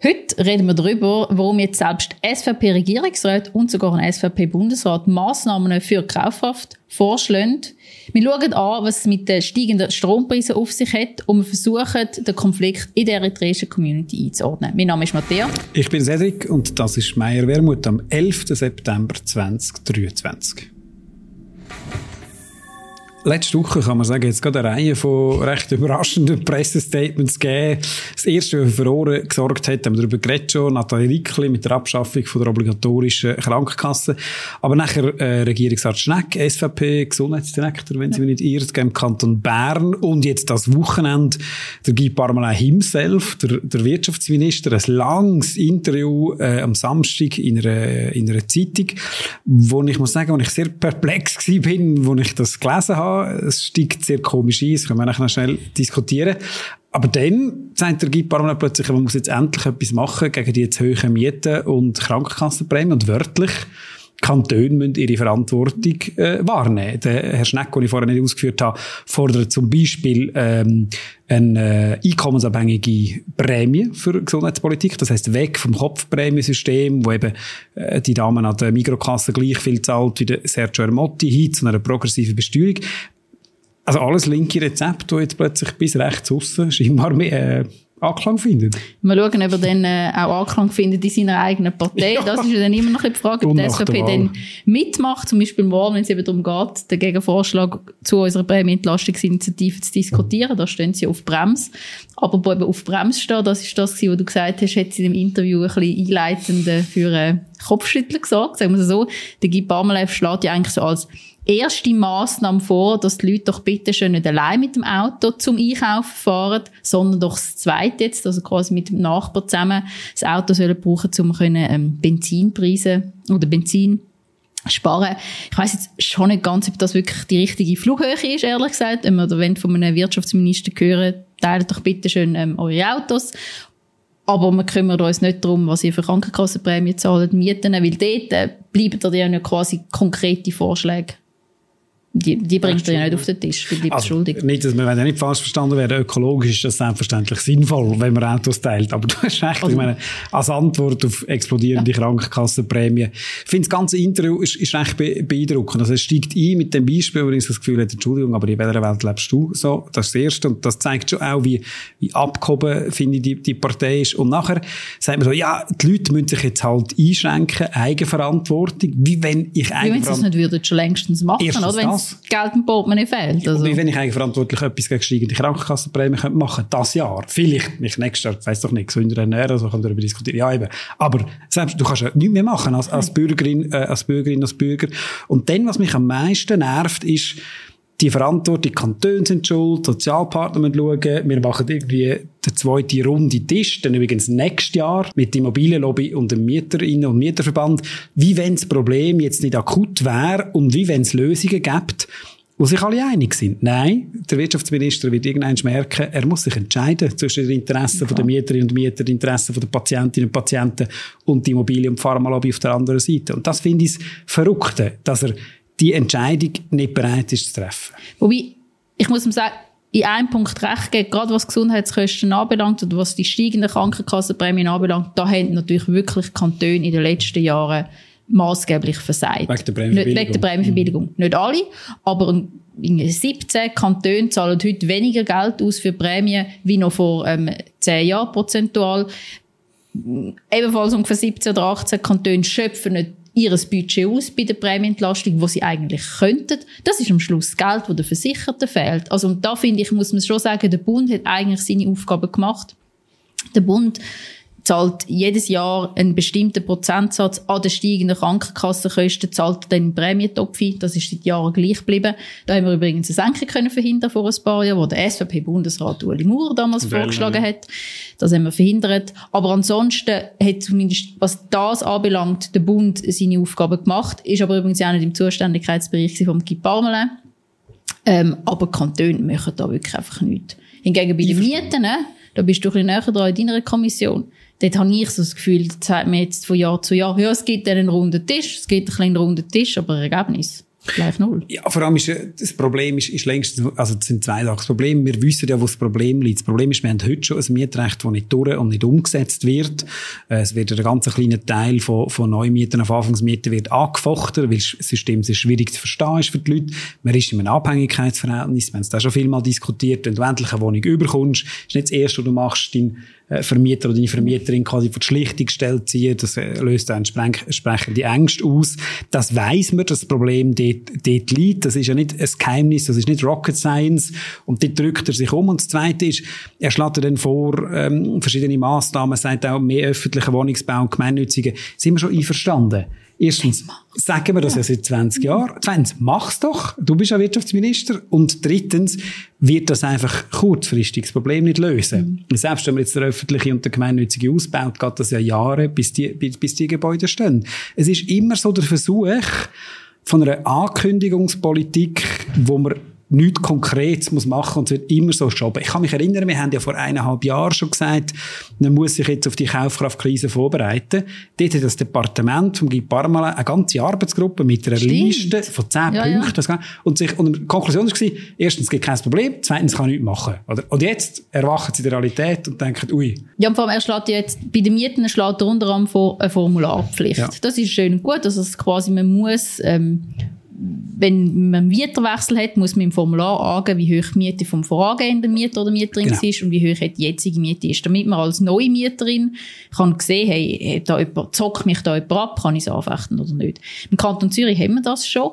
Heute reden wir darüber, warum jetzt selbst SVP-Regierungsrat und sogar ein SVP-Bundesrat Massnahmen für Kaufkraft vorschlagen. Wir schauen an, was es mit den steigenden Strompreisen auf sich hat und wir versuchen, den Konflikt in der eritreischen Community einzuordnen. Mein Name ist Matthias. Ich bin Cedric und das ist Meier Wermut am 11. September 2023. Letzte Woche kann man sagen, jetzt gerade eine Reihe von recht überraschenden Pressestatements gegeben. Das erste, was für Ohren gesorgt hat, haben wir darüber geredet schon, Nathalie Rickli mit der Abschaffung von der obligatorischen Krankenkasse. Aber nachher äh, Regierungsrat Schneck, SVP, Gesundheitsdirektor, wenn Sie mich nicht irrt, im Kanton Bern. Und jetzt das Wochenende der Guy Parmelin himself, der, der Wirtschaftsminister, ein langes Interview äh, am Samstag in einer, in einer Zeitung, wo ich muss sagen, wo ich sehr perplex war, wo ich das gelesen habe es steigt sehr komisch ein, das können wir nachher schnell diskutieren. Aber dann sagt der Gipparmann plötzlich, man muss jetzt endlich etwas machen gegen die jetzt hohen Mieten und Krankenkassenprämien und wörtlich Kantone müssen ihre Verantwortung äh, wahrnehmen. Der Herr Schneck, den ich vorher nicht ausgeführt habe, fordert zum Beispiel ähm, eine äh, einkommensabhängige Prämie für Gesundheitspolitik. Das heißt weg vom Kopfprämiensystem, wo eben äh, die Damen an der Mikrokasse gleich viel zahlt wie der Sergio Ermotti, hin zu einer progressiven Besteuerung. Also alles linke Rezept, das jetzt plötzlich bis rechts aussen scheinbar mehr, äh, Anklang findet. Mal schauen, ob er dann äh, auch Anklang findet in seiner eigenen Partei. Ja. Das ist ja dann immer noch die Frage, ob die SVP dann mitmacht, zum Beispiel morgen, wenn es eben darum geht, den Gegenvorschlag zu unserer Prämienentlastungsinitiative zu diskutieren. Da stehen sie auf Brems. Aber wo eben auf Brems steht, das ist das, was du gesagt hast, hat sie in dem Interview ein bisschen einleitend für äh, Kopfschütteln gesagt, sagen wir so. Der Guy Parmelev schlägt ja eigentlich so als erste Massnahme vor, dass die Leute doch bitte schön nicht allein mit dem Auto zum Einkaufen fahren, sondern doch das zweite jetzt, also quasi mit dem Nachbar zusammen das Auto sollen brauchen, um können, ähm, Benzinpreise oder Benzin sparen. Ich weiß jetzt schon nicht ganz, ob das wirklich die richtige Flughöhe ist, ehrlich gesagt. Wenn wir von einem Wirtschaftsminister hören, teilt doch bitte schön ähm, eure Autos. Aber wir kümmern uns nicht darum, was ihr für Krankenkassenprämie zahlt, Mieten, weil dort äh, bleiben ja nicht quasi konkrete Vorschläge die, die bringt er ja nicht auf den Tisch, die also, schuldig. Nicht, dass wir ja nicht falsch verstanden werden, ökologisch ist das selbstverständlich sinnvoll, wenn man Autos teilt. Aber du hast recht, also, ich meine, als Antwort auf explodierende ja. Krankenkassenprämien. Ich finde, das ganze Interview ist, ist recht beeindruckend. Also es steigt ein mit dem Beispiel, wo ich das Gefühl habe, Entschuldigung, aber in welcher Welt lebst du so? Das ist das Erste. Und das zeigt schon auch, wie, wie abgehoben, finde ich, die, die Partei ist. Und nachher sagt man so, ja, die Leute müssen sich jetzt halt einschränken, Eigenverantwortung. Wie wenn ich Eigenverantwortung... Wie wenn sie das nicht würden, schon längstens machen, oder? Das Geld im Portemonnaie fehlt. Also. Und wenn ich eigenverantwortlich etwas gegen steigende Krankenkassenprämie könnte machen das Jahr, vielleicht mich nächstes Jahr, weiss doch nicht, gesünder ernähren, also kann darüber diskutieren, ja eben. Aber selbst, du kannst ja nichts mehr machen als, als Bürgerin, äh, als Bürgerin, als Bürger. Und dann, was mich am meisten nervt, ist, die Verantwortung, die Kantone sind schuld, Sozialpartner müssen schauen, wir machen irgendwie den zweiten Runde Tisch, dann übrigens nächstes Jahr mit der Immobilienlobby und dem Mieterinnen- und Mieterverband, wie wenn das Problem jetzt nicht akut wäre und wie wenn es Lösungen gibt, wo sich alle einig sind. Nein, der Wirtschaftsminister wird irgendwann merken, er muss sich entscheiden zwischen den Interessen ja. der Mieterinnen und Mieter, den Interessen der Patientinnen und Patienten und die Immobilien- und Pharmalobby auf der anderen Seite. Und das finde ich das Verrückte, dass er die Entscheidung nicht bereit ist zu treffen. Wobei, ich muss ihm sagen, in einem Punkt recht geben, gerade was Gesundheitskosten anbelangt oder was die steigenden Krankenkassenprämien anbelangt, da haben natürlich wirklich Kantone in den letzten Jahren maßgeblich versagt. Wegen der Prämienverbilligung. Wegen der Prämienverbilligung. Mhm. Nicht alle, aber 17 Kantone zahlen heute weniger Geld aus für Prämien wie noch vor ähm, 10 Jahren prozentual. Ebenfalls ungefähr 17 oder 18 Kantone schöpfen nicht ihres Budget aus bei der Prämienentlastung, wo sie eigentlich könnten. Das ist am Schluss Geld, das den Versicherten fehlt. Also und da finde ich, muss man schon sagen, der Bund hat eigentlich seine Aufgabe gemacht. Der Bund zahlt jedes Jahr einen bestimmten Prozentsatz an den steigenden Krankenkassenkosten, zahlt dann im Prämientopf ein. Das ist seit Jahren gleich geblieben. Da haben wir übrigens eine Senkung können verhindern vor ein paar Jahren, wo der SVP-Bundesrat Ueli Maurer damals Well, vorgeschlagen hat. Das haben wir verhindert. Aber ansonsten hat zumindest, was das anbelangt, der Bund seine Aufgaben gemacht, ist aber übrigens auch nicht im Zuständigkeitsbereich von Guy Parmelin. Ähm, aber Kantone machen da wirklich einfach nichts. Hingegen bei den Mieten, ne, da bist du ein bisschen näher dran in deiner Kommission dort habe ich so das Gefühl, das sagt mir jetzt von Jahr zu Jahr, ja, es gibt einen runden Tisch, es gibt einen kleinen runden Tisch, aber Ergebnis gleich null. Ja, vor allem ist äh, das Problem ist, ist längst, also das sind zwei Sachen. Das Problem, wir wissen ja, wo das Problem liegt. Das Problem ist, wir haben heute schon ein Mietrecht, das nicht durch und nicht umgesetzt wird. Äh, es wird ein ganz kleiner Teil von, von Neumieten auf Anfangsmieten wird angefochten, weil das System sehr schwierig zu verstehen ist für die Leute. Man ist in einem Abhängigkeitsverhältnis. Wir haben es da schon viel mal diskutiert. Wenn du endlich eine Wohnung überkommst, ist nicht das Erste, was du machst, dein Vermieter oder deine Vermieterin quasi vor die Schlichtungsstelle ziehen. Das äh, löst dann entsprechende Ängste aus. Das weiß man, das Problem dort, dort liegt. Das ist ja nicht ein Geheimnis, das ist nicht Rocket Science. Und dort drückt er sich um. Und das Zweite ist, er schlägt dann vor, ähm, verschiedene Massnahmen, sagt auch mehr öffentlicher Wohnungsbau und gemeinnützige. Sind wir schon einverstanden? Erstens, sagen wir das ja seit 20 Jahren. Zweitens, mach's doch. Du bist ja Wirtschaftsminister. Und drittens, wird das einfach kurzfristig das Problem nicht lösen. Mhm. Selbst wenn man jetzt der öffentliche und der gemeinnützige ausbaut, geht das ja Jahre, bis die, bis die Gebäude stehen. Es ist immer so der Versuch von einer Ankündigungspolitik, wo man nichts Konkretes muss machen und es wird immer so schoben. Ich kann mich erinnern, wir haben ja vor eineinhalb Jahren schon gesagt, man muss sich jetzt auf die Kaufkraftkrise vorbereiten. Dort hat das Departement vom Guy Parmalin eine ganze Arbeitsgruppe mit einer Stimmt. Liste von zehn ja, Punkten. Ja. Und, sich, und die Konklusion war, erstens, es gibt kein Problem, zweitens, kann nichts machen. Oder? Und jetzt erwachen sie der Realität und denken, ui. Ja, und vor allem, er schlägt jetzt, bei den Mieten schlägt er unter anderem vor eine Formularpflicht. Ja. Das ist schön und gut, also quasi, man muss, ähm, wenn man einen Mieterwechsel hat, muss man im Formular angeben, wie hoch die Miete vom vorangehenden Mieter oder Mieterin genau. ist und wie hoch die jetzige Miete ist. Damit man als neue Mieterin kann sehen, hey, da jemand, zockt mich da jemand ab, kann ich es anfechten oder nicht. Im Kanton Zürich haben wir das schon.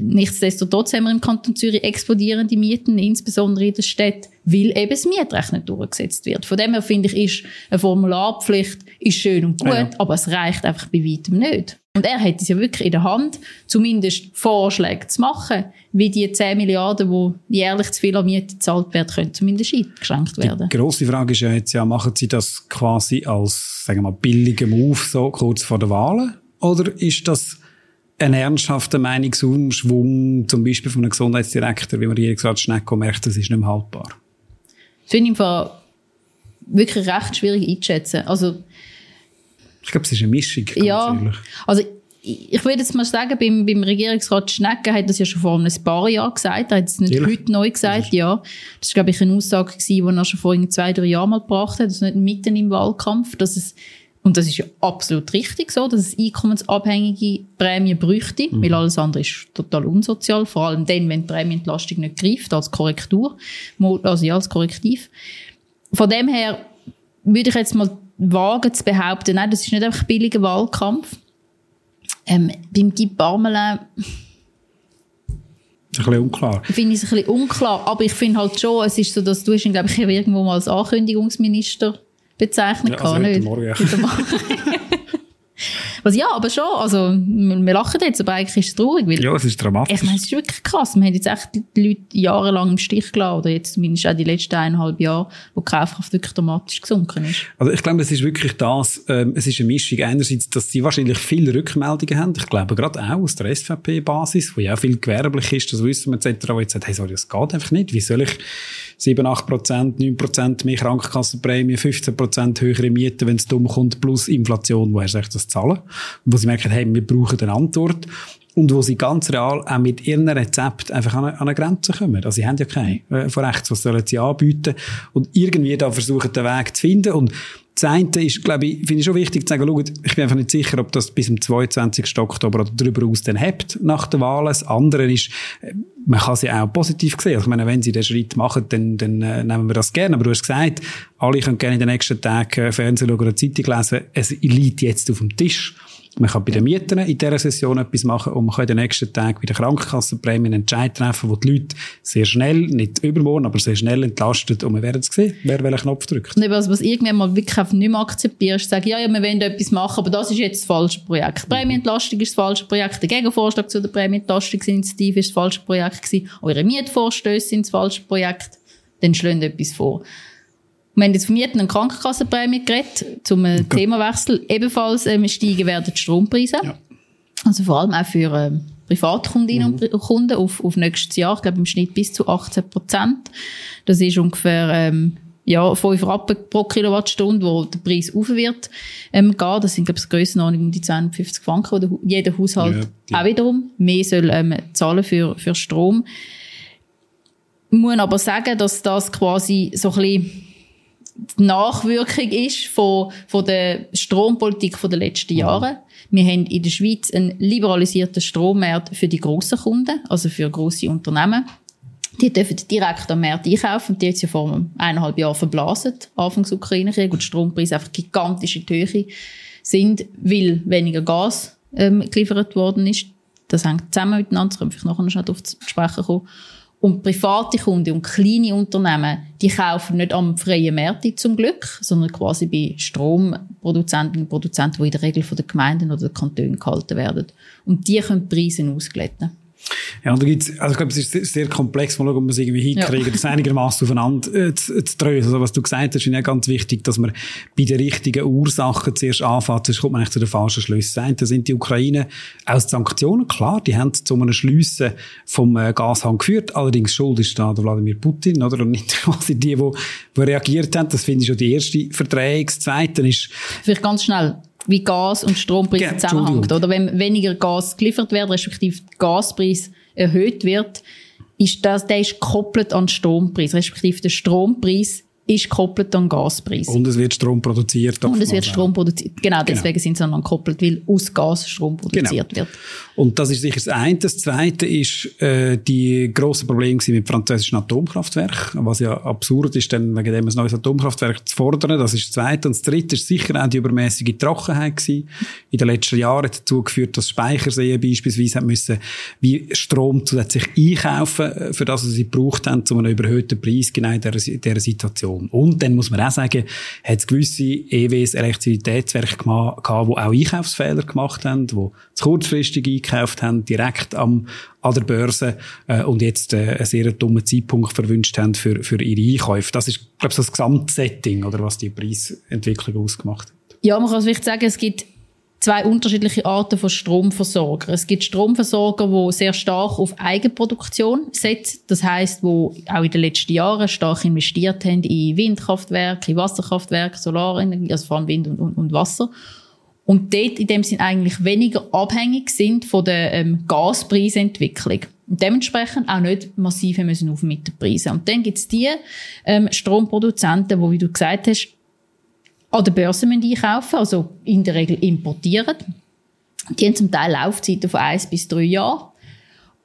Nichtsdestotrotz haben wir im Kanton Zürich explodierende Mieten, insbesondere in der Stadt, weil eben das Mietrecht nicht durchgesetzt wird. Von dem her finde ich, ist eine Formularpflicht ist schön und gut, ja. aber es reicht einfach bei weitem nicht. Und er hat es ja wirklich in der Hand, zumindest Vorschläge zu machen, wie die 10 Milliarden, die jährlich zu viel an Miete gezahlt werden, können zumindest eingeschränkt werden. Die grosse Frage ist ja jetzt ja, machen Sie das quasi als, sagen wir mal, billigen Move so kurz vor der Wahlen? Oder ist das ein ernsthafter Meinungsumschwung, zum Beispiel von einem Gesundheitsdirektor, wie man hier gesagt Schnecko merkt, das ist nicht mehr haltbar? Das finde ich im wirklich recht schwierig einzuschätzen. Also, ich glaube, es ist eine Mischung. ja, ehrlich. also ich würde jetzt mal sagen, beim, beim Regierungsrat Schnecke hat das ja schon vor ein paar Jahren gesagt. Er hat es nicht Ehrlich? heute neu gesagt, ja. Das war, glaube ich, eine Aussage gewesen, die er schon vor zwei, drei Jahren mal gebracht hat, also nicht mitten im Wahlkampf, dass es und das ist ja absolut richtig so, dass es einkommensabhängige Prämien bräuchte, mhm. weil alles andere ist total unsozial, vor allem dann, wenn die Prämienentlastung nicht greift, als Korrektur, also ja, als Korrektiv. Von dem her würde ich jetzt mal wagen zu behaupten, nein, das ist nicht einfach billiger Wahlkampf. Ähm, beim Guy Parmelin ein bisschen unklar. Finde ich es ein bisschen unklar, aber ich finde halt schon, es ist so, dass du ihn, glaube ich, irgendwo mal als Ankündigungsminister bezeichnen ja, also kann. Nicht. Morgen, ja. Was ja, aber schon, also, wir, wir lachen jetzt, aber eigentlich ist es traurig. Weil, ja, es ist dramatisch. Ich meine, es ist wirklich krass. Wir haben jetzt echt die Leute jahrelang im Stich gelassen, oder jetzt zumindest auch die letzten eineinhalb Jahre, wo die Kaufkraft wirklich dramatisch gesunken ist. Also, ich glaube, es ist wirklich das, ähm, es ist eine Mischung. Einerseits, dass sie wahrscheinlich viele Rückmeldungen haben. Ich glaube, gerade auch aus der SVP-Basis, wo ja auch viel gewerblich ist, das wissen wir etc., wo jetzt sagt, hey, sorry, das geht einfach nicht. Wie soll ich 7, 8 Prozent, 9 Prozent mehr Krankenkassenprämie, 15 Prozent höhere Miete, wenn es dumm kommt, plus Inflation, woher soll ich das zahlen? Wo sie merken, hey, wir brauchen eine Antwort. Und wo sie ganz real auch mit ihrem Rezept einfach an eine, an eine Grenze kommen. Also sie haben ja keine äh, von rechts, was sollen sie anbieten? Und irgendwie da versuchen, den Weg zu finden. Und das eine ist, glaube ich, finde ich schon wichtig zu sagen, schau, ich bin einfach nicht sicher, ob das bis zum 22. Oktober oder darüber aus dann hebt nach der Wahl. Das andere ist, äh, man kann sie auch positiv sehen. Also ich meine, wenn sie den Schritt machen, dann, dann äh, nehmen wir das gerne. Aber du hast gesagt, alle können gerne in den nächsten Tagen äh, Fernsehen schauen oder Zeitung lesen. Es liegt jetzt auf dem Tisch. Man kann bei den Mietern in dieser Session etwas machen und man kann in den nächsten Tagen bei der Krankenkassenprämie einen Entscheid treffen, wo die Leute sehr schnell, nicht übermorgen, aber sehr schnell entlastet und wir werden es sehen, wer welchen Knopf drückt. Und was, was irgendwann mal wirklich nicht mehr akzeptierst, sagen, ja, ja, wir wollen etwas machen, aber das ist jetzt das falsche Projekt. Die Prämienentlastung ist das falsche Projekt, der Gegenvorschlag zu der Prämienentlastungsinitiative ist das falsche Projekt gewesen, eure Mietvorstöße sind das falsche Projekt, dann schlönt etwas vor. Wir haben jetzt von Mieten und Krankenkassenprämie geredet, zum okay. Themawechsel. Ebenfalls ähm, steigen werden die Strompreise. Ja. Also vor allem auch für ähm, Privatkundinnen mhm. und Kunden auf, auf nächstes Jahr, ich glaube im Schnitt bis zu 18 Prozent. Das ist ungefähr ähm, ja, 5 Rappen pro Kilowattstunde, wo der Preis auf wird ähm, gehen. Das sind, glaube ich, Grössenordnung um die 250 Franken, wo jeder Haushalt ja. auch wiederum mehr soll ähm, zahlen für, für Strom. Ich muss aber sagen, dass das quasi so ein bisschen die Nachwirkung ist von, von der Strompolitik der letzten Jahre. Wir haben in der Schweiz einen liberalisierten Strommarkt für die grossen Kunden, also für grosse Unternehmen. Die dürfen direkt am Markt einkaufen. Die jetzt ja vor eineinhalb Jahren verblasen, Anfangs Ukraine-Krieg, und die Strompreise einfach gigantisch in die Höhe sind, weil weniger Gas ähm, geliefert worden ist. Das hängt zusammen miteinander, das können wir nachher noch auf zu sprechen kommen. Und private Kunden und kleine Unternehmen, die kaufen nicht am freien Markt zum Glück, sondern quasi bei Stromproduzenten und Produzenten, die in der Regel von den Gemeinden oder den Kantonen gehalten werden. Und die können die Preise ausglätten. Ja, und da gibt's, also ich glaube, es ist sehr komplex, mal schauen, ob man es irgendwie hinkriegen, ja. das einigermaßen aufeinander äh, zu, zu drösen. Also was du gesagt hast, ist ja ganz wichtig, dass man bei den richtigen Ursachen zuerst anfängt, sonst kommt man eigentlich zu den falschen Schlüssen. Das sind die Ukraine aus Sanktionen, klar, die haben zu einem Schliessen vom äh, Gashang geführt, allerdings schuld ist da der Wladimir Putin, oder? Und nicht quasi die, die, die reagiert haben. Das finde ich schon die erste Verträge. Das zweite ist... Vielleicht ganz schnell, wie Gas- und Strompreise ja, zusammenhängt. Oder wenn weniger Gas geliefert wird, respektive der Gaspreis erhöht wird, ist das, der ist gekoppelt an den Strompreis, respektive der Strompreis ist gekoppelt an Gaspreis. Und es wird Strom produziert. Und es wird Strom produziert. Genau, genau, deswegen sind sie dann gekoppelt, weil aus Gas Strom produziert genau. wird. Und das ist sicher das eine. Das zweite ist äh, die grossen Probleme mit französischen Atomkraftwerken, was ja absurd ist, dann wegen dem ein neues Atomkraftwerk zu fordern. Das ist das zweite. Und das dritte ist sicher auch die übermäßige Trockenheit gewesen. In den letzten Jahren hat dazu geführt, dass Speicherseen beispielsweise haben müssen, wie Strom zusätzlich einkaufen, äh, für das sie gebraucht haben, zu einem überhöhten Preis, genau in dieser, dieser Situation. Produktion. Und dann muss man auch sagen, hat es gewisse EWs Elektrizitätswerke gehabt, die auch Einkaufsfehler gemacht haben, die zu kurzfristig eingekauft haben, direkt am, an der Börse äh, und jetzt äh, einen sehr dummen Zeitpunkt verwünscht haben für, für ihre Einkäufe. Das ist, glaube ich, das Gesamtsetting, oder was die Preisentwicklung ausgemacht hat. Ja, man kann vielleicht sagen, es gibt zwei unterschiedliche Arten von Stromversorger. Es gibt Stromversorger, die sehr stark auf Eigenproduktion setzen. Das heißt, wo auch in den letzten Jahren stark investiert haben in Windkraftwerke, in Wasserkraftwerke, Solarenergie, also vor allem Wind und, und, und Wasser. Und dort in dem Sinn eigentlich weniger abhängig sind von der ähm, Gaspreisentwicklung. Und dementsprechend auch nicht massiv müssen auf mit den Preisen. Und dann gibt's die ähm, Stromproduzenten, wo, wie du gesagt hast, an der Börse einkaufen also in der Regel importieren. Die haben zum Teil Laufzeiten von eins bis drei Jahren.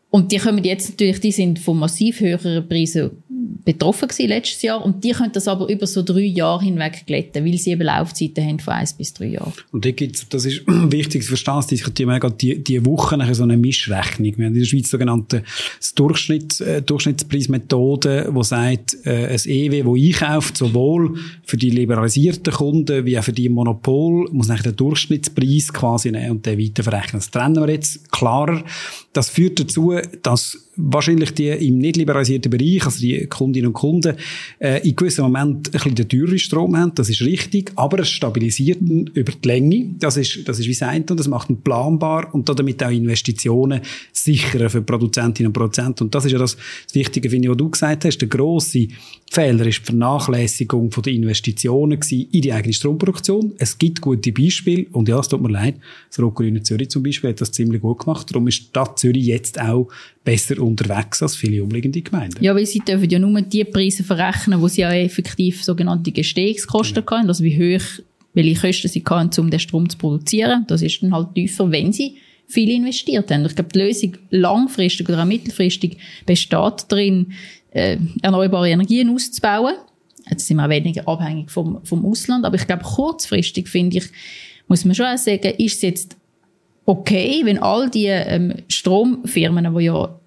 Und die kommen jetzt natürlich, die sind von massiv höheren Preisen betroffen gewesen letztes Jahr und die können das aber über so drei Jahre hinweg glätten, weil sie eben Laufzeiten haben von eins bis drei Jahren. Und da gibt's, das ist wichtig zu verstehen, dass die, die, die Woche nachher so eine Mischrechnung. Wir haben in der Schweiz sogenannte Durchschnitts, äh, Durchschnittspreismethode, die sagt, äh, ein EW, das einkauft, sowohl für die liberalisierten Kunden wie auch für die Monopol, muss nachher den Durchschnittspreis quasi nehmen und den weiterverrechnen. Das trennen wir jetzt klarer. Das führt dazu, dass wahrscheinlich die im nicht liberalisierten Bereich, also die Kundinnen und Kunden, äh, in gewissen Moment ein bisschen den teuren Strom haben. Das ist richtig, aber es stabilisiert ihn über die Länge. Das ist, das ist wie sein und das macht ihn planbar und damit auch Investitionen sicherer für Produzentinnen und Produzenten. Und das ist ja das, das Wichtige, finde ich, was du gesagt hast. Der grosse Fehler ist die Vernachlässigung von der Investitionen in die eigene Stromproduktion. Es gibt gute Beispiele und ja, es tut mir leid, das Rotgrüne Zürich zum Beispiel hat das ziemlich gut gemacht. Darum ist die Stadt Zürich jetzt auch besser unterwegs als viele umliegende Gemeinden. Ja, weil sie dürfen ja nur die Preise verrechnen, wo sie ja effektiv sogenannte Gestehungskosten genau. haben, also wie hoch, welche Kosten sie haben, um den Strom zu produzieren. Das ist dann halt tiefer, wenn sie viel investiert haben. Ich glaube, die Lösung langfristig oder auch mittelfristig besteht darin, äh, erneuerbare Energien auszubauen. Jetzt sind wir weniger abhängig vom, vom Ausland, aber ich glaube, kurzfristig finde ich, muss man schon auch sagen, ist es jetzt okay, wenn all die ähm, Stromfirmen, die ja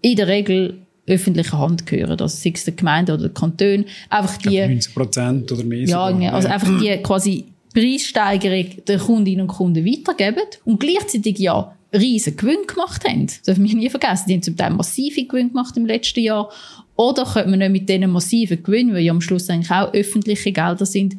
in der Regel öffentlicher Hand gehören, also sei es der Gemeinde oder der Kanton, einfach die... 90 Prozent oder mehr. Ja, sogar, also einfach die quasi Preissteigerung der Kundinnen und Kunden weitergeben und gleichzeitig ja riesen Gewinn gemacht haben. Das dürfen wir nie vergessen. Die haben zum Teil massive Gewinn gemacht im letzten Jahr. Oder könnte man nicht mit diesen massiven Gewinnen, weil ja am Schluss eigentlich auch öffentliche Gelder sind,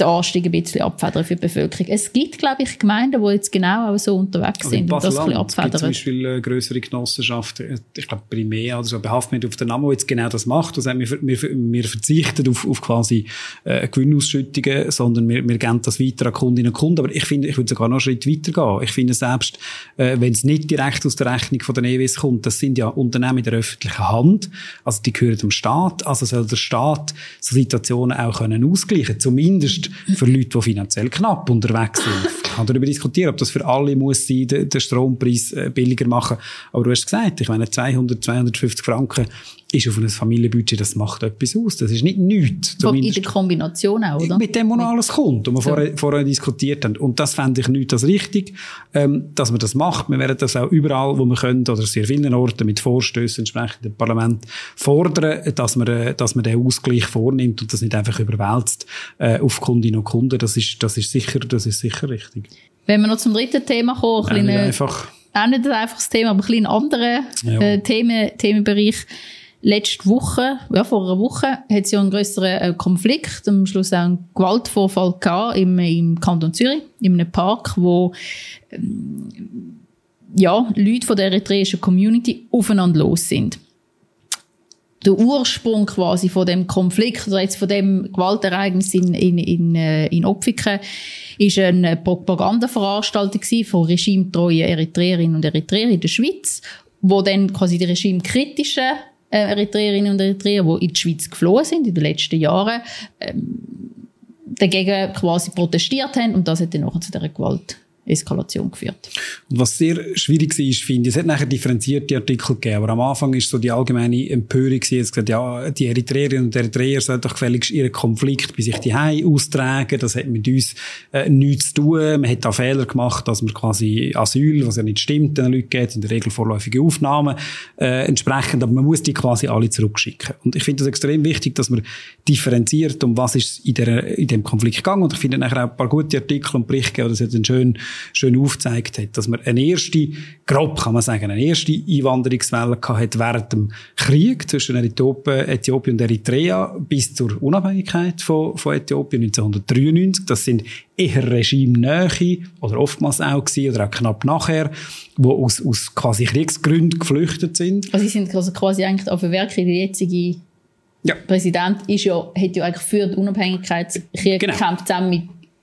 den Anstieg ein bisschen abfedern für die Bevölkerung. Es gibt, glaube ich, Gemeinden, die jetzt genau auch so unterwegs sind und das ein bisschen abfedern. zum Beispiel eine grössere Genossenschaft, äh, ich glaube Primär oder so, behaftet auf den Namen, die jetzt genau das macht. Also wir, wir, wir verzichten auf, auf quasi äh, Gewinnausschüttungen, sondern wir, wir geben das weiter an Kundinnen und Kunden. Aber ich finde, ich würde sogar noch einen Schritt weiter gehen. Ich finde selbst, äh, wenn es nicht direkt aus der Rechnung von den EWs kommt, das sind ja Unternehmen in der öffentlichen Hand, also die gehören dem Staat, also soll der Staat so Situationen auch können ausgleichen, zumindest für Leute, die finanziell knapp unterwegs sind. Ich kann darüber diskutieren, ob das für alle muss sein, den, den Strompreis äh, billiger machen. Aber du hast gesagt, ich meine, 200, 250 Franken ist auf ein Familienbudget, das macht etwas aus. Das ist nicht nichts. In der Kombination auch, oder? Mit dem, wo noch alles kommt, und wir so. vorher, vorher diskutiert haben. Und das fände ich nicht als richtig, ähm, dass man das macht. Wir werden das auch überall, wo wir können, oder sehr vielen Orten mit Vorstößen entsprechend im Parlament fordern, dass man, äh, dass man den Ausgleich vornimmt und das nicht einfach überwälzt äh, auf Kundinnen und Kunden. Das ist, das ist sicher, das ist sicher richtig. Wenn wir noch zum dritten Thema kommen, ein ja, einfach. auch nicht ein einfaches Thema, aber ein bisschen anderer ja. äh, Themen, Themenbereich letzte Woche, ja, vor einer Woche, hat es ja einen grösseren äh, Konflikt, am Schluss auch einen Gewaltvorfall gehabt im, im Kanton Zürich, in einem Park, wo ähm, ja, Leute von der eritreischen Community aufeinander los sind. Der Ursprung quasi von dem Konflikt oder jetzt von dem Gewaltereignis in, in, in, äh, in Opfiken ist eine Propagandaveranstaltung von regimetreuen Eritreerinnen und Eritreern in der Schweiz, wo dann quasi die regimekritischen Eritreerinnen und Eritreer, die in die Schweiz geflohen sind in den letzten Jahren, ähm, dagegen quasi protestiert haben und das hat dann nachher zu dieser Gewalt Eskalation geführt. Und was sehr schwierig war, finde ich, es hat nachher differenzierte Artikel gegeben, aber am Anfang ist so die allgemeine Empörung jetzt gesagt, ja, die Eritreerinnen und Eritreer sollen doch gefälligst ihren Konflikt bei sich die austragen, das hat mit uns äh, nichts zu tun, man hat da Fehler gemacht, dass man quasi Asyl, was ja nicht stimmt, den Leuten geht, in der Regel vorläufige Aufnahmen äh, entsprechend, aber man muss die quasi alle zurückschicken. Und ich finde es extrem wichtig, dass man differenziert, um was ist in, der, in dem Konflikt gegangen und ich finde nachher auch ein paar gute Artikel und Berichte das hat dann schön schön aufgezeigt hat, dass man eine erste, grob kann man sagen, eine erste Einwanderungswelle hat während dem Krieg zwischen Äthiopien und Eritrea bis zur Unabhängigkeit von, von Äthiopien 1993. Das sind eher Regimenähe oder oftmals auch gewesen, oder auch knapp nachher, wo aus, aus quasi Kriegsgründen geflüchtet sind. Also sie sind also quasi eigentlich auf Verwerkung der jetzige ja. Präsident ist ja, hat ja eigentlich für den Unabhängigkeitskrieg genau. gekämpft, zusammen mit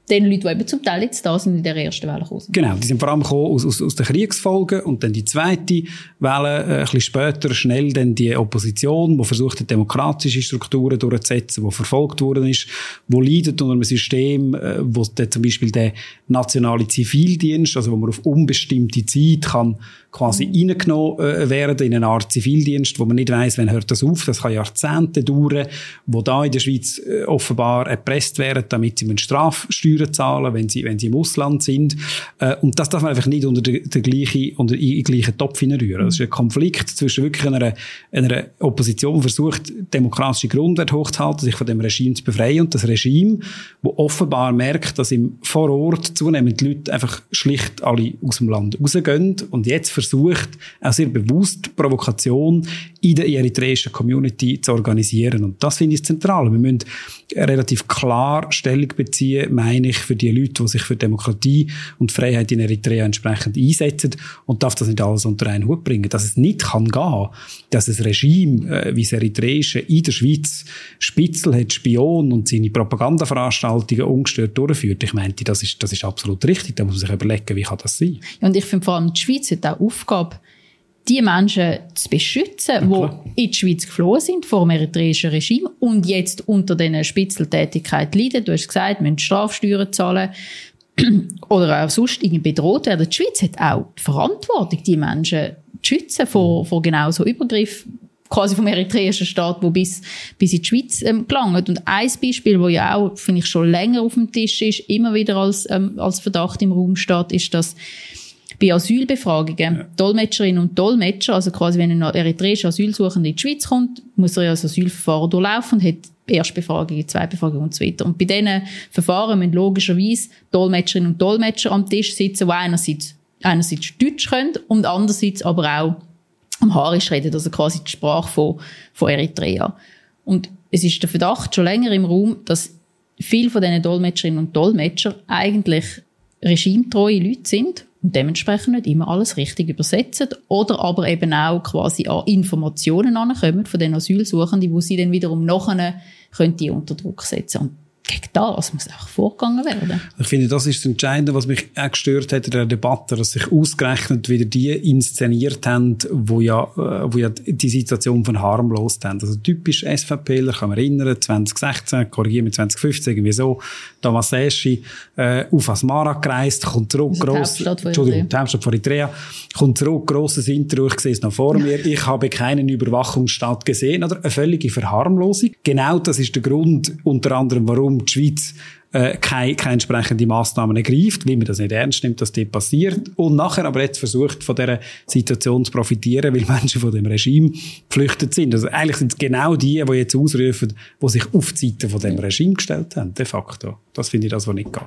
den Leuten, die eben zum Teil jetzt da sind in der ersten Welle gekommen. Genau, die sind vor allem gekommen aus, aus, aus den Kriegsfolgen und dann die zweite Welle, äh, ein bisschen später, schnell dann die Opposition, die versucht hat, demokratische Strukturen durchzusetzen, die verfolgt worden ist, wo leidet unter einem System, äh, wo dann zum Beispiel der nationale Zivildienst, also wo man auf unbestimmte Zeit kann quasi mhm. reingenommen äh, werden in eine Art Zivildienst, wo man nicht weiß, wann hört das auf. Das kann Jahrzehnte dauern, wo da in der Schweiz äh, offenbar erpresst werden, damit sie Strafsteuern zahlen, wenn sie, wenn sie im Ausland sind. Äh, und das darf man einfach nicht unter den, den gleichen, unter den gleichen Topf hineinrühren. Das ist ein Konflikt zwischen wirklich einer, einer Opposition, die versucht, demokratische Grundwerte hochzuhalten, sich von dem Regime zu befreien und das Regime, wo offenbar merkt, dass im Vorort zunehmend die Leute einfach schlicht alle aus dem Land rausgehen und jetzt versucht, auch sehr bewusst Provokation in der eritreischen Community zu organisieren. Und das finde ich zentral. Wir müssen relativ klar Stellung beziehen, meine ich, für die Leute, die sich für Demokratie und Freiheit in Eritrea entsprechend einsetzen und darf das nicht alles unter einen Hut bringen. Dass es nicht kann gehen, dass ein Regime äh, wie das eritreische in der Schweiz Spitzel hat, Spion und seine Propagandaveranstaltungen ungestört durchführt. Ich meinte, das ist, das ist absolut richtig. Da muss man sich überlegen, wie kann das sein. Und ich finde vor allem, die Schweiz hat auch Aufgabe, die Menschen zu beschützen, ja, die in die Schweiz geflohen sind vor dem eritreischen Regime und jetzt unter diesen Spitzeltätigkeit leiden. Du hast gesagt, müssen Strafsteuern zahlen oder auch sonst irgendwie bedroht werden. Die Schweiz hat auch die Verantwortung, die Menschen zu schützen vor, vor genau so Übergriffen quasi vom eritreischen Staat, wo bis, bis in die Schweiz ähm, gelangt. Und ein Beispiel, wo ja auch, finde ich, schon länger auf dem Tisch ist, immer wieder als, ähm, als Verdacht im Raum steht, ist, dass bei Asylbefragungen, ja. Dolmetscherinnen und Dolmetscher, also quasi wenn ein eritreischer Asylsuchender in die Schweiz kommt, muss er ja das Asylverfahren durchlaufen und hat Erstbefragung, Zweitbefragung und so weiter. Und bei diesen Verfahren müssen logischerweise Dolmetscherinnen und Dolmetscher am Tisch sitzen, die einerseits, einerseits Deutsch können und andererseits aber auch Amharisch reden, also quasi die Sprache von, von Eritrea. Und es ist der Verdacht schon länger im Raum, dass viele von diesen Dolmetscherinnen und Dolmetscher eigentlich regimetreue Leute sind und dementsprechend nicht immer alles richtig übersetzen oder aber eben auch quasi an Informationen ankommen von den Asylsuchenden, wo sie dann wiederum nachher können die unter Druck setzen. Und gegen das muss auch vorgegangen werden. Ich finde, das ist das Entscheidende, was mich auch gestört hat in der Debatte, dass sich ausgerechnet wieder die inszeniert haben, wo ja, äh, wo ja die Situation von harmlos haben. Also typisch SVPler, kann man erinnern, 2016, korrigieren mit 2015, irgendwie so, Thomas Eschi, äh, auf Asmara gereist, kommt zurück, gross, Entschuldigung, die Hauptstadt von Eritrea, kommt zurück, grosses Interview, ich sehe es noch vor mir, ich habe keinen Überwachungsstaat gesehen, oder? Eine völlige Verharmlosung. Genau das ist der Grund, unter anderem, warum die Schweiz äh, keine, keine entsprechende Massnahmen ergreift, wie man das nicht ernst nimmt, dass das passiert. Und nachher aber jetzt versucht, von dieser Situation zu profitieren, weil Menschen von dem Regime geflüchtet sind. Also eigentlich sind es genau die, die jetzt ausrufen, die sich auf die Seite von dem Regime gestellt haben, de facto. Das finde ich das, was nicht geht.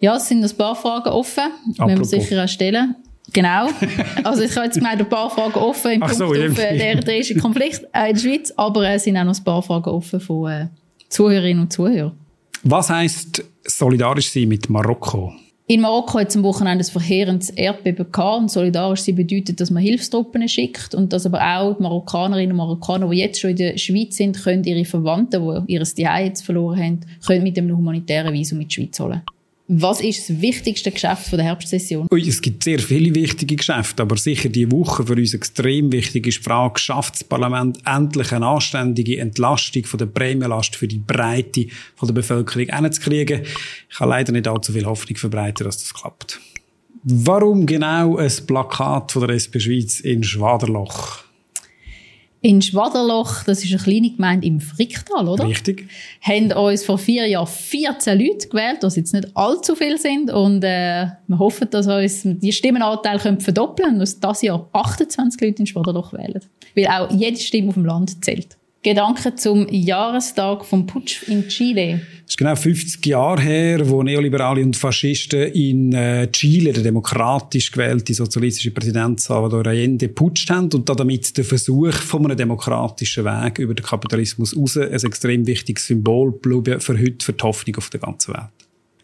Ja, es sind ein paar Fragen offen, Apropos. müssen wir sicher auch stellen. Genau. Also ich habe jetzt gemeint, ein paar Fragen offen im Ach Punkt so, auf äh, den eritreischen Konflikt äh, in der Schweiz, aber es sind auch noch ein paar Fragen offen von äh, Zuhörerinnen und Zuhörern. Was heisst solidarisch sein mit Marokko? In Marokko hat es am Wochenende ein verheerendes Erdbeben gehabt und solidarisch sein bedeutet, dass man Hilfstruppen schickt und dass aber auch die Marokkanerinnen und Marokkaner, die jetzt schon in der Schweiz sind, können ihre Verwandten, die ihr Zuhause jetzt verloren haben, können mit einem humanitären Visum mit die Schweiz holen. Was ist das wichtigste Geschäft der Herbstsession? Ui, es gibt sehr viele wichtige Geschäfte, aber sicher die Woche für uns extrem wichtig ist die Frage, schafft das Parlament endlich eine anständige Entlastung von der Prämienlast für die Breite von der Bevölkerung hinzukriegen? Ich kann leider nicht allzu viel Hoffnung verbreiten, dass das klappt. Warum genau ein Plakat von der SP Schweiz in Schwaderloch? In Schwaderloch, das ist eine kleine Gemeinde im Fricktal, oder? Richtig. Haben uns vor vier Jahren 14 Leute gewählt, was jetzt nicht allzu viel sind. Und äh, wir hoffen, dass uns die Stimmenanteil können verdoppeln und dass dieses Jahr 28 Leute in Schwaderloch wählen. Weil auch jede Stimme auf dem Land zählt. Gedanken zum Jahrestag vom Putsch in Chile. Es ist genau 50 Jahre her, wo Neoliberale und Faschisten in äh, Chile der demokratisch gewählte sozialistische Präsident Salvador Allende putscht haben und damit der Versuch von einem demokratischen Weg über den Kapitalismus raus ein extrem wichtiges Symbol bleiben für heute, für die Hoffnung auf der ganzen Welt.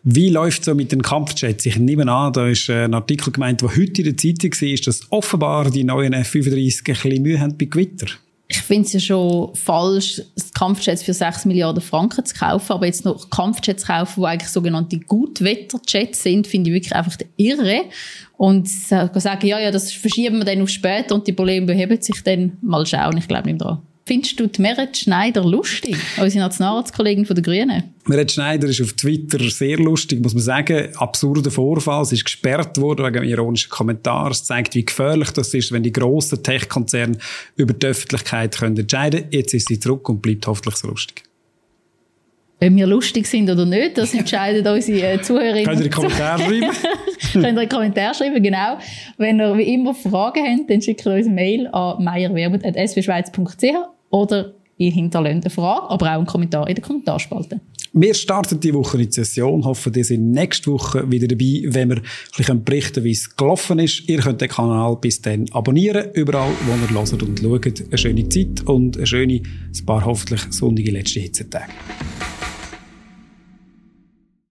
Wie läuft so mit den Kampfjets? Ich nehme an, da ist ein Artikel gemeint, der heute in der Zeitung war, dass offenbar die neuen F-35 ein bisschen Mühe haben bei Gewitter ich finde es ja schon falsch, Kampfjets für 6 Milliarden Franken zu kaufen, aber jetzt noch Kampfjets kaufen, die eigentlich sogenannte Gutwetterjets sind, finde ich wirklich einfach irre. Und sagen, ja, ja, das verschieben wir dann auf später und die Probleme beheben sich dann. Mal schauen, ich glaube nicht dran. Findest du die Merit Schneider lustig? Unsere Nationalratskollegin von den Grünen? Merit Schneider ist auf Twitter sehr lustig, muss man sagen. Absurder Vorfall. Sie ist gesperrt worden wegen ironischen Kommentar. Es zeigt, wie gefährlich das ist, wenn die grossen Tech-Konzerne über die Öffentlichkeit können entscheiden können. Jetzt ist sie zurück und bleibt hoffentlich so lustig. Ob wir lustig sind oder nicht, das entscheiden unsere äh, Zuhörerinnen. Könnt ihr einen Kommentar schreiben? Könnt ihr einen Kommentar schreiben, genau. Wenn ihr wie immer Fragen habt, dann schickt ihr uns eine Mail an meierwerbut.swschweiz.ch oder ihr hinterlasst eine Frage, aber auch einen Kommentar in der Kommentarspalte. Wir starten die Woche in die Session, hoffen, ihr seid nächste Woche wieder dabei, wenn wir ein bisschen berichten, wie es gelaufen ist. Ihr könnt den Kanal bis dann abonnieren, überall, wo ihr hört und schaut. Eine schöne Zeit und eine schöne, ein paar hoffentlich sonnige letzte Hitzetage.